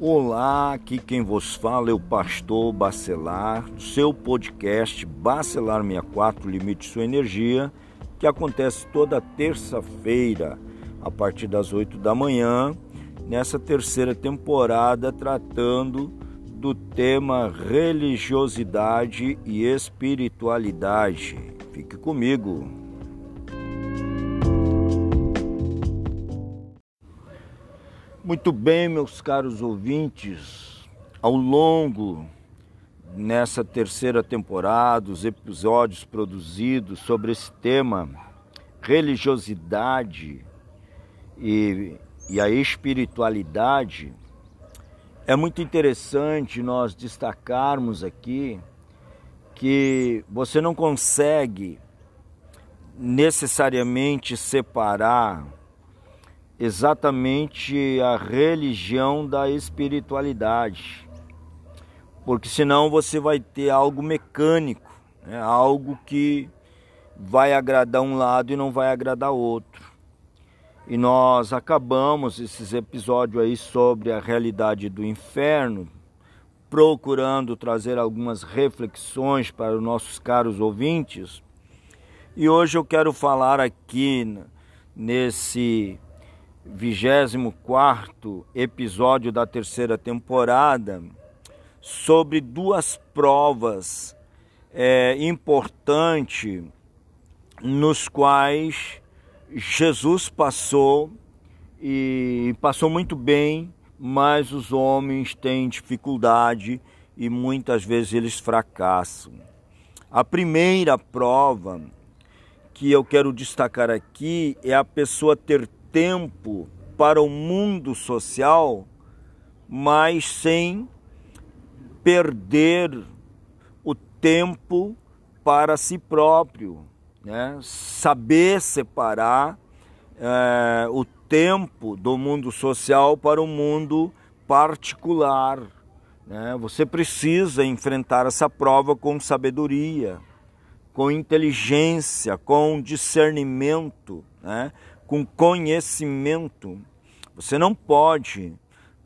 Olá, aqui quem vos fala é o pastor Bacelar, seu podcast Bacelar 64 Limite Sua Energia, que acontece toda terça-feira, a partir das 8 da manhã, nessa terceira temporada, tratando do tema religiosidade e espiritualidade. Fique comigo. Muito bem, meus caros ouvintes, ao longo nessa terceira temporada, os episódios produzidos sobre esse tema, religiosidade e, e a espiritualidade, é muito interessante nós destacarmos aqui que você não consegue necessariamente separar exatamente a religião da espiritualidade. Porque senão você vai ter algo mecânico, né? algo que vai agradar um lado e não vai agradar outro. E nós acabamos esses episódios aí sobre a realidade do inferno, procurando trazer algumas reflexões para os nossos caros ouvintes. E hoje eu quero falar aqui nesse 24 episódio da terceira temporada sobre duas provas é, importantes nos quais Jesus passou e passou muito bem, mas os homens têm dificuldade e muitas vezes eles fracassam. A primeira prova que eu quero destacar aqui é a pessoa ter tempo para o mundo social, mas sem perder o tempo para si próprio, né? saber separar é, o tempo do mundo social para o mundo particular. Né? Você precisa enfrentar essa prova com sabedoria, com inteligência, com discernimento, né? Com conhecimento. Você não pode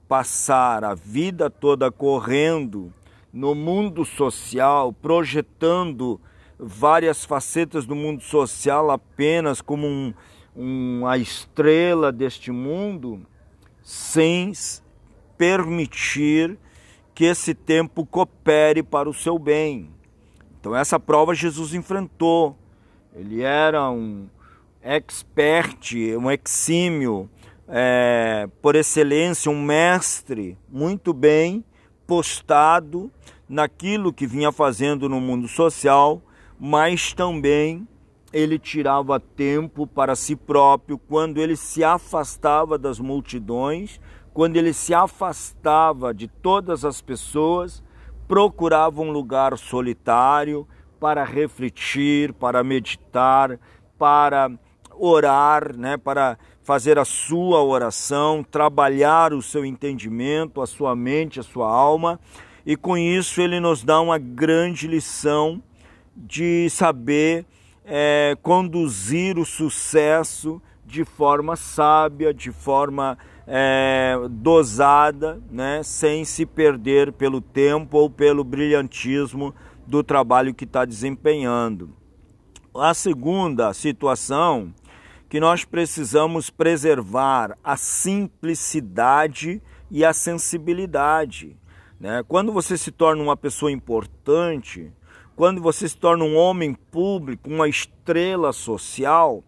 passar a vida toda correndo no mundo social, projetando várias facetas do mundo social apenas como um, um, a estrela deste mundo, sem permitir que esse tempo coopere para o seu bem. Então, essa prova Jesus enfrentou. Ele era um, expert, um exímio, é, por excelência, um mestre muito bem postado naquilo que vinha fazendo no mundo social, mas também ele tirava tempo para si próprio quando ele se afastava das multidões, quando ele se afastava de todas as pessoas, procurava um lugar solitário para refletir, para meditar, para orar, né, para fazer a sua oração, trabalhar o seu entendimento, a sua mente, a sua alma, e com isso ele nos dá uma grande lição de saber é, conduzir o sucesso de forma sábia, de forma é, dosada, né, sem se perder pelo tempo ou pelo brilhantismo do trabalho que está desempenhando. A segunda situação que nós precisamos preservar a simplicidade e a sensibilidade. Né? Quando você se torna uma pessoa importante, quando você se torna um homem público, uma estrela social,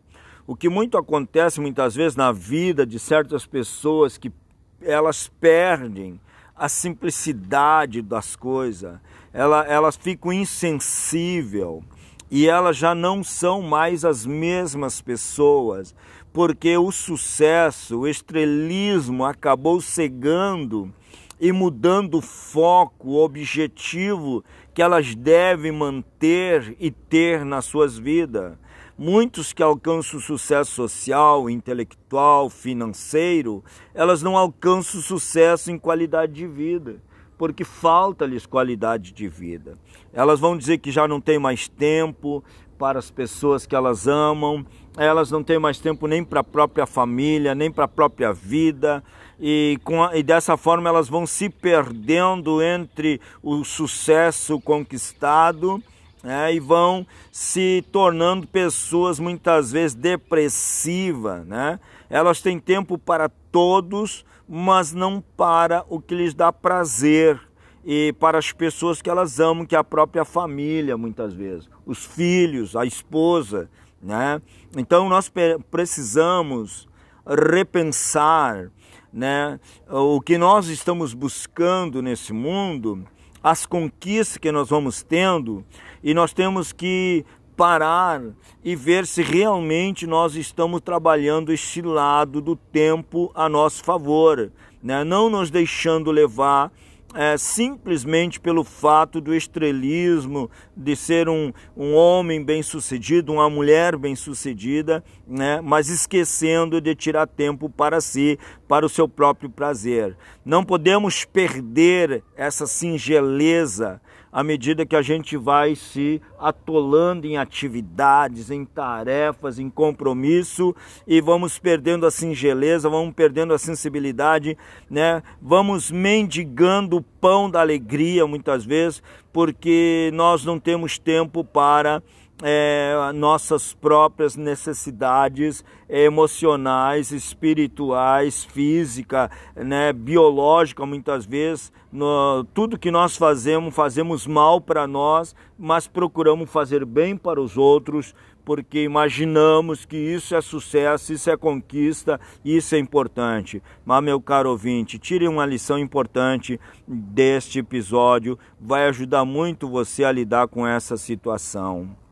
o que muito acontece muitas vezes na vida de certas pessoas que elas perdem a simplicidade das coisas, elas, elas ficam insensíveis e elas já não são mais as mesmas pessoas, porque o sucesso, o estrelismo acabou cegando e mudando o foco, o objetivo que elas devem manter e ter nas suas vidas. Muitos que alcançam sucesso social, intelectual, financeiro, elas não alcançam sucesso em qualidade de vida porque falta-lhes qualidade de vida. Elas vão dizer que já não tem mais tempo para as pessoas que elas amam, elas não têm mais tempo nem para a própria família, nem para a própria vida, e, a, e dessa forma elas vão se perdendo entre o sucesso conquistado né, e vão se tornando pessoas muitas vezes depressivas. Né? Elas têm tempo para todos, mas não para o que lhes dá prazer e para as pessoas que elas amam, que é a própria família, muitas vezes, os filhos, a esposa, né? Então nós precisamos repensar, né, o que nós estamos buscando nesse mundo, as conquistas que nós vamos tendo, e nós temos que parar e ver se realmente nós estamos trabalhando este lado do tempo a nosso favor, né? não nos deixando levar é, simplesmente pelo fato do estrelismo, de ser um, um homem bem-sucedido, uma mulher bem-sucedida, né? mas esquecendo de tirar tempo para si, para o seu próprio prazer. Não podemos perder essa singeleza à medida que a gente vai se atolando em atividades, em tarefas, em compromisso e vamos perdendo a singeleza, vamos perdendo a sensibilidade, né? Vamos mendigando o pão da alegria muitas vezes, porque nós não temos tempo para é, nossas próprias necessidades emocionais, espirituais, física, né, biológica, muitas vezes. No, tudo que nós fazemos, fazemos mal para nós, mas procuramos fazer bem para os outros, porque imaginamos que isso é sucesso, isso é conquista, isso é importante. Mas, meu caro ouvinte, tire uma lição importante deste episódio, vai ajudar muito você a lidar com essa situação.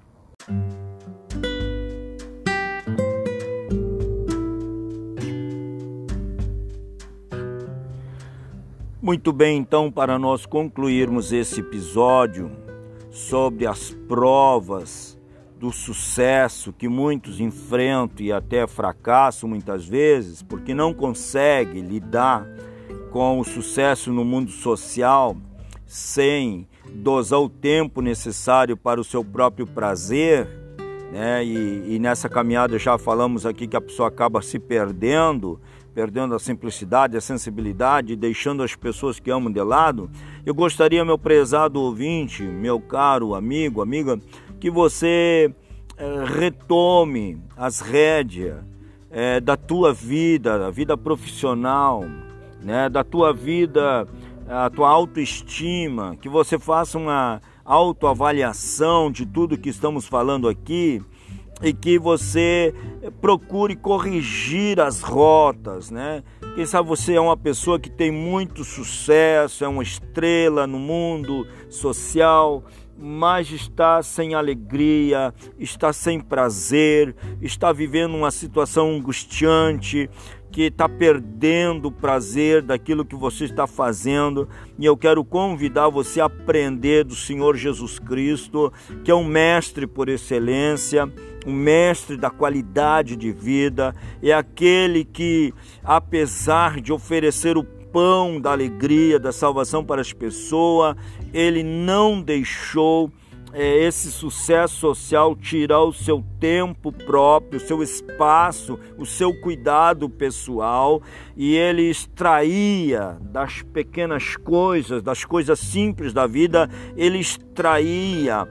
Muito bem, então, para nós concluirmos esse episódio sobre as provas do sucesso que muitos enfrentam e até fracassam muitas vezes, porque não conseguem lidar com o sucesso no mundo social sem dosar o tempo necessário para o seu próprio prazer, né? E, e, nessa caminhada já falamos aqui que a pessoa acaba se perdendo, perdendo a simplicidade, a sensibilidade, deixando as pessoas que amam de lado. Eu gostaria, meu prezado ouvinte, meu caro amigo, amiga, que você eh, retome as rédeas eh, da tua vida, da vida profissional, né? Da tua vida a tua autoestima, que você faça uma autoavaliação de tudo que estamos falando aqui e que você procure corrigir as rotas, né? Quem sabe você é uma pessoa que tem muito sucesso, é uma estrela no mundo social, mas está sem alegria, está sem prazer, está vivendo uma situação angustiante, que está perdendo o prazer daquilo que você está fazendo, e eu quero convidar você a aprender do Senhor Jesus Cristo, que é um mestre por excelência, um mestre da qualidade de vida, é aquele que, apesar de oferecer o pão da alegria, da salvação para as pessoas, ele não deixou esse sucesso social tirar o seu tempo próprio, o seu espaço, o seu cuidado pessoal e ele extraía das pequenas coisas, das coisas simples da vida, ele extraía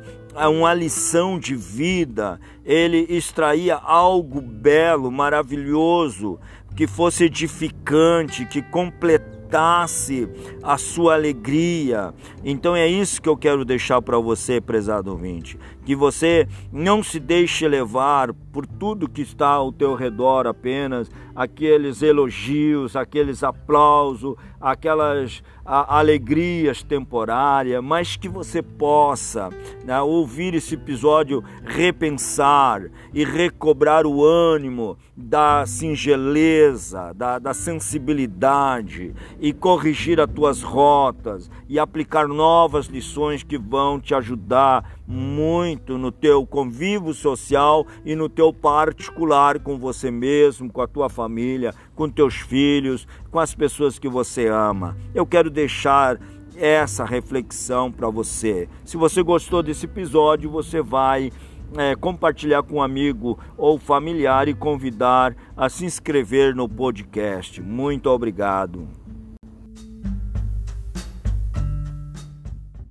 uma lição de vida, ele extraía algo belo, maravilhoso, que fosse edificante, que completasse aumentasse a sua alegria. Então é isso que eu quero deixar para você, prezado ouvinte, que você não se deixe levar por tudo que está ao teu redor apenas, aqueles elogios, aqueles aplausos, aquelas a, alegrias temporárias, mas que você possa né, ouvir esse episódio, repensar e recobrar o ânimo da singeleza, da, da sensibilidade e corrigir as tuas rotas e aplicar novas lições que vão te ajudar muito no teu convívio social e no teu particular com você mesmo, com a tua família, com teus filhos, com as pessoas que você ama. Eu quero deixar essa reflexão para você. Se você gostou desse episódio, você vai é, compartilhar com um amigo ou familiar e convidar a se inscrever no podcast. Muito obrigado.